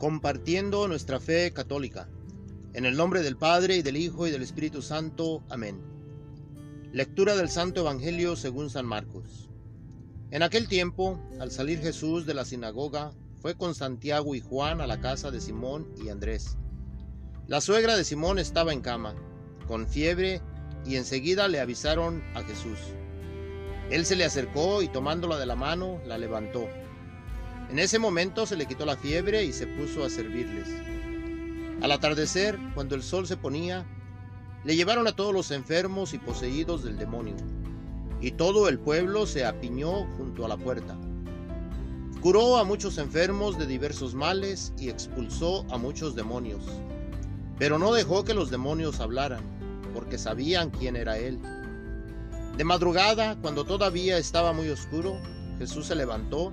compartiendo nuestra fe católica. En el nombre del Padre y del Hijo y del Espíritu Santo. Amén. Lectura del Santo Evangelio según San Marcos. En aquel tiempo, al salir Jesús de la sinagoga, fue con Santiago y Juan a la casa de Simón y Andrés. La suegra de Simón estaba en cama, con fiebre, y enseguida le avisaron a Jesús. Él se le acercó y tomándola de la mano, la levantó. En ese momento se le quitó la fiebre y se puso a servirles. Al atardecer, cuando el sol se ponía, le llevaron a todos los enfermos y poseídos del demonio, y todo el pueblo se apiñó junto a la puerta. Curó a muchos enfermos de diversos males y expulsó a muchos demonios, pero no dejó que los demonios hablaran, porque sabían quién era él. De madrugada, cuando todavía estaba muy oscuro, Jesús se levantó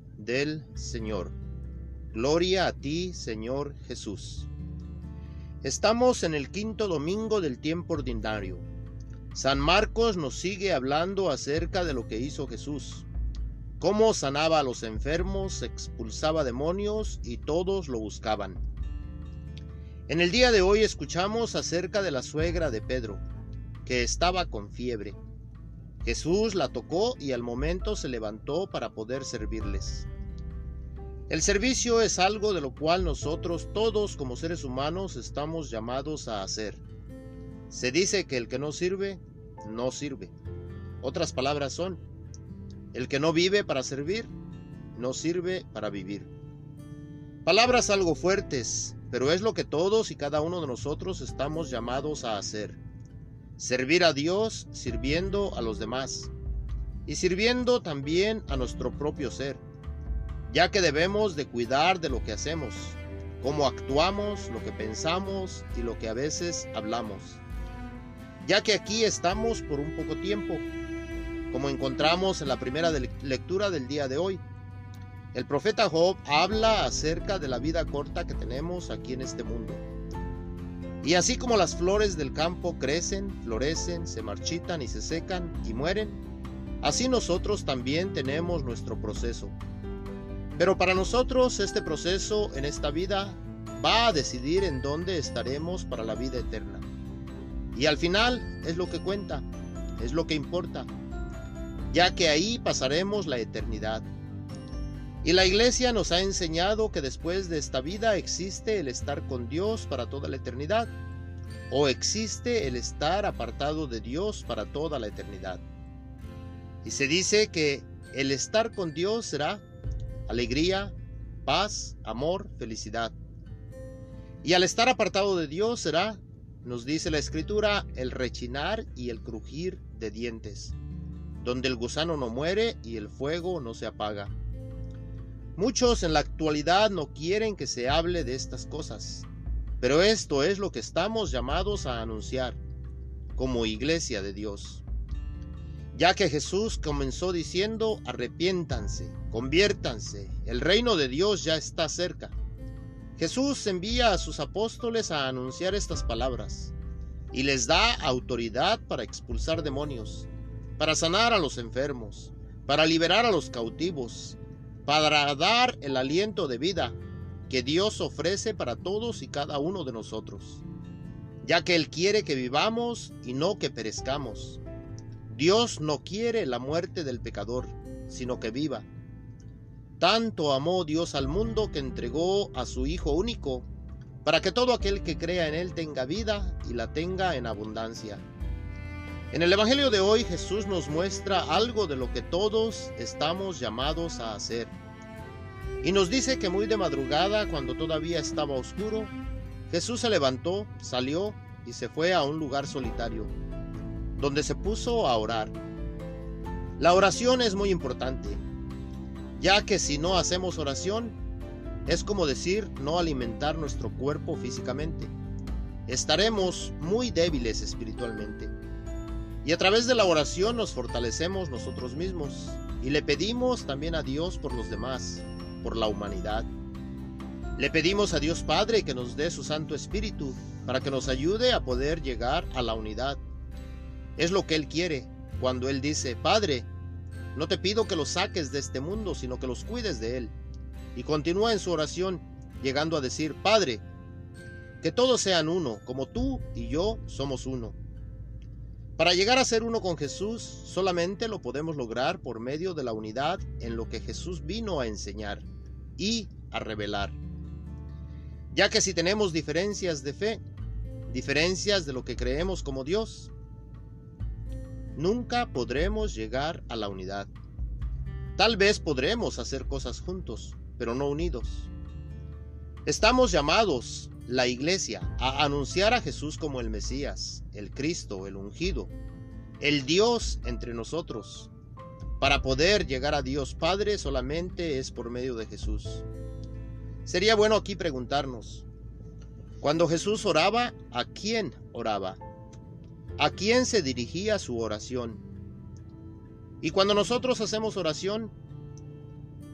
del Señor. Gloria a ti, Señor Jesús. Estamos en el quinto domingo del tiempo ordinario. San Marcos nos sigue hablando acerca de lo que hizo Jesús, cómo sanaba a los enfermos, expulsaba demonios y todos lo buscaban. En el día de hoy escuchamos acerca de la suegra de Pedro, que estaba con fiebre. Jesús la tocó y al momento se levantó para poder servirles. El servicio es algo de lo cual nosotros todos como seres humanos estamos llamados a hacer. Se dice que el que no sirve, no sirve. Otras palabras son, el que no vive para servir, no sirve para vivir. Palabras algo fuertes, pero es lo que todos y cada uno de nosotros estamos llamados a hacer. Servir a Dios sirviendo a los demás y sirviendo también a nuestro propio ser ya que debemos de cuidar de lo que hacemos, cómo actuamos, lo que pensamos y lo que a veces hablamos. Ya que aquí estamos por un poco tiempo, como encontramos en la primera lectura del día de hoy. El profeta Job habla acerca de la vida corta que tenemos aquí en este mundo. Y así como las flores del campo crecen, florecen, se marchitan y se secan y mueren, así nosotros también tenemos nuestro proceso pero para nosotros este proceso en esta vida va a decidir en dónde estaremos para la vida eterna. Y al final es lo que cuenta, es lo que importa, ya que ahí pasaremos la eternidad. Y la iglesia nos ha enseñado que después de esta vida existe el estar con Dios para toda la eternidad, o existe el estar apartado de Dios para toda la eternidad. Y se dice que el estar con Dios será alegría, paz, amor, felicidad. Y al estar apartado de Dios será, nos dice la escritura, el rechinar y el crujir de dientes, donde el gusano no muere y el fuego no se apaga. Muchos en la actualidad no quieren que se hable de estas cosas, pero esto es lo que estamos llamados a anunciar como iglesia de Dios ya que Jesús comenzó diciendo, arrepiéntanse, conviértanse, el reino de Dios ya está cerca. Jesús envía a sus apóstoles a anunciar estas palabras y les da autoridad para expulsar demonios, para sanar a los enfermos, para liberar a los cautivos, para dar el aliento de vida que Dios ofrece para todos y cada uno de nosotros, ya que Él quiere que vivamos y no que perezcamos Dios no quiere la muerte del pecador, sino que viva. Tanto amó Dios al mundo que entregó a su Hijo único, para que todo aquel que crea en Él tenga vida y la tenga en abundancia. En el Evangelio de hoy Jesús nos muestra algo de lo que todos estamos llamados a hacer. Y nos dice que muy de madrugada, cuando todavía estaba oscuro, Jesús se levantó, salió y se fue a un lugar solitario donde se puso a orar. La oración es muy importante, ya que si no hacemos oración, es como decir no alimentar nuestro cuerpo físicamente. Estaremos muy débiles espiritualmente. Y a través de la oración nos fortalecemos nosotros mismos y le pedimos también a Dios por los demás, por la humanidad. Le pedimos a Dios Padre que nos dé su Santo Espíritu para que nos ayude a poder llegar a la unidad. Es lo que Él quiere cuando Él dice, Padre, no te pido que los saques de este mundo, sino que los cuides de Él. Y continúa en su oración, llegando a decir, Padre, que todos sean uno, como tú y yo somos uno. Para llegar a ser uno con Jesús, solamente lo podemos lograr por medio de la unidad en lo que Jesús vino a enseñar y a revelar. Ya que si tenemos diferencias de fe, diferencias de lo que creemos como Dios, nunca podremos llegar a la unidad. Tal vez podremos hacer cosas juntos, pero no unidos. Estamos llamados, la iglesia, a anunciar a Jesús como el Mesías, el Cristo, el ungido, el Dios entre nosotros. Para poder llegar a Dios Padre solamente es por medio de Jesús. Sería bueno aquí preguntarnos, cuando Jesús oraba, ¿a quién oraba? ¿A quién se dirigía su oración? Y cuando nosotros hacemos oración,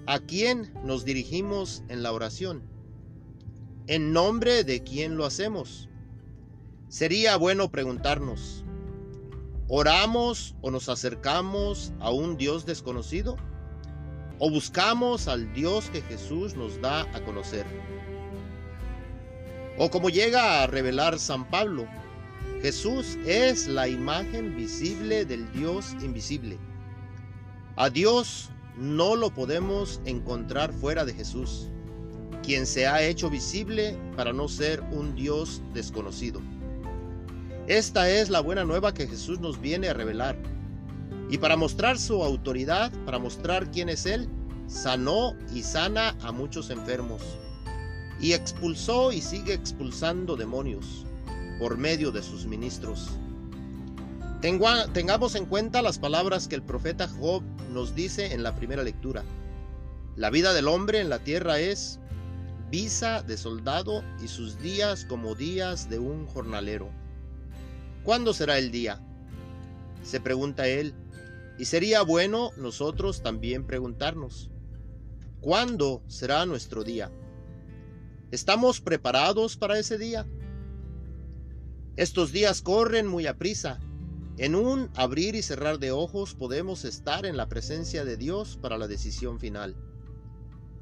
¿A quién nos dirigimos en la oración? ¿En nombre de quién lo hacemos? Sería bueno preguntarnos, ¿oramos o nos acercamos a un Dios desconocido? ¿O buscamos al Dios que Jesús nos da a conocer? O como llega a revelar San Pablo, Jesús es la imagen visible del Dios invisible. A Dios no lo podemos encontrar fuera de Jesús, quien se ha hecho visible para no ser un Dios desconocido. Esta es la buena nueva que Jesús nos viene a revelar. Y para mostrar su autoridad, para mostrar quién es Él, sanó y sana a muchos enfermos. Y expulsó y sigue expulsando demonios por medio de sus ministros tengamos en cuenta las palabras que el profeta Job nos dice en la primera lectura. La vida del hombre en la tierra es visa de soldado y sus días como días de un jornalero. ¿Cuándo será el día? Se pregunta él, y sería bueno nosotros también preguntarnos, ¿cuándo será nuestro día? ¿Estamos preparados para ese día? Estos días corren muy a prisa en un abrir y cerrar de ojos podemos estar en la presencia de Dios para la decisión final.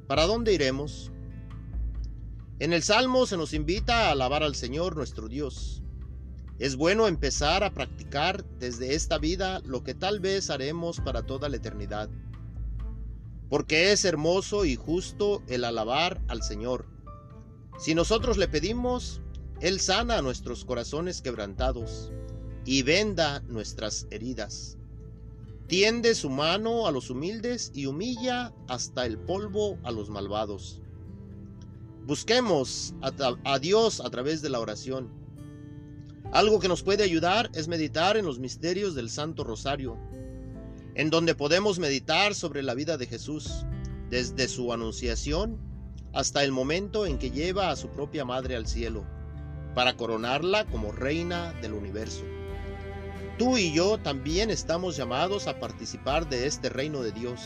¿Para dónde iremos? En el Salmo se nos invita a alabar al Señor nuestro Dios. Es bueno empezar a practicar desde esta vida lo que tal vez haremos para toda la eternidad. Porque es hermoso y justo el alabar al Señor. Si nosotros le pedimos, Él sana nuestros corazones quebrantados y venda nuestras heridas. Tiende su mano a los humildes y humilla hasta el polvo a los malvados. Busquemos a, Dios a través de la oración. Algo que nos puede ayudar es meditar en los misterios del Santo Rosario, en donde podemos meditar sobre la vida de Jesús, desde su anunciación hasta el momento en que lleva a su propia madre al cielo, para coronarla como reina del universo. Tú y yo también estamos llamados a participar de este reino de Dios.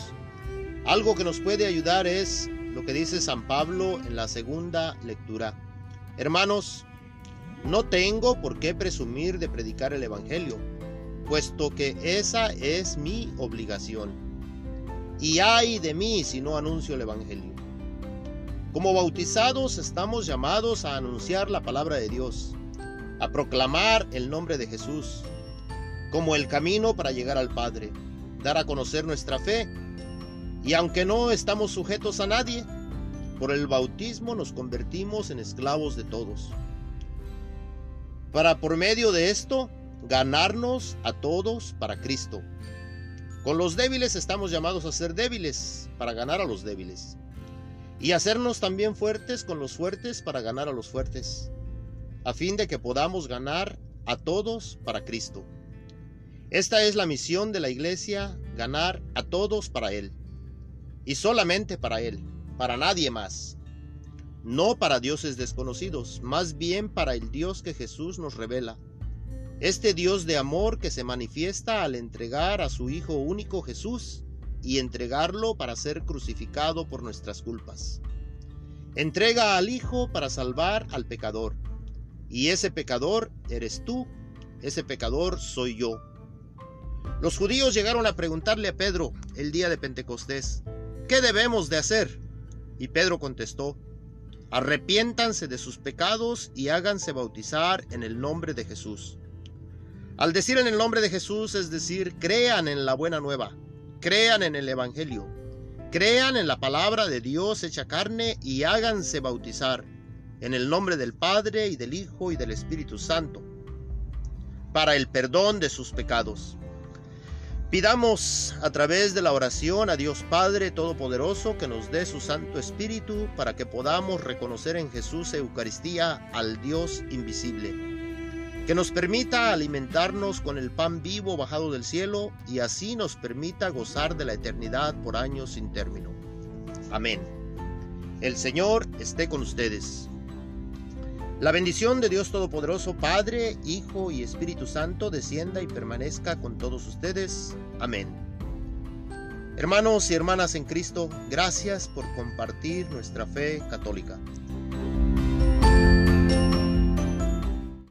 Algo que nos puede ayudar es lo que dice San Pablo en la segunda lectura. Hermanos, no tengo por qué presumir de predicar el Evangelio, puesto que esa es mi obligación. Y ay de mí si no anuncio el Evangelio. Como bautizados estamos llamados a anunciar la palabra de Dios, a proclamar el nombre de Jesús, como el camino para llegar al Padre, dar a conocer nuestra fe. Y aunque no estamos sujetos a nadie, por el bautismo nos convertimos en esclavos de todos. Para por medio de esto ganarnos a todos para Cristo. Con los débiles estamos llamados a ser débiles para ganar a los débiles. Y hacernos también fuertes con los fuertes para ganar a los fuertes. A fin de que podamos ganar a todos para Cristo. Esta es la misión de la iglesia, ganar a todos para Él. Y solamente para Él, para nadie más. no para dioses desconocidos, más bien para el Dios que Jesús nos revela. Este Dios de amor que se manifiesta al entregar a su Hijo único Jesús y entregarlo para ser crucificado por nuestras culpas. Entrega al Hijo para salvar al pecador. Y ese pecador eres tú, ese pecador soy yo. Los judíos llegaron a preguntarle a Pedro el día de Pentecostés, ¿qué debemos de hacer? Y Pedro contestó, arrepiéntanse de sus pecados y háganse bautizar en el nombre de Jesús. Al decir en el nombre de Jesús, es decir, crean en la buena nueva, crean en el Evangelio, crean en la palabra de Dios hecha carne y háganse bautizar en el nombre del Padre y del Hijo y del Espíritu Santo, para el perdón de sus pecados. Pidamos a través de la oración a Dios Padre Todopoderoso que nos dé su Santo Espíritu para que podamos reconocer en Jesús Eucaristía al Dios invisible, que nos permita alimentarnos con el pan vivo bajado del cielo y así nos permita gozar de la eternidad por años sin término. Amén. El Señor esté con ustedes. La bendición de Dios Todopoderoso, Padre, Hijo y Espíritu Santo, descienda y permanezca con todos ustedes. Amén. Hermanos y hermanas en Cristo, gracias por compartir nuestra fe católica.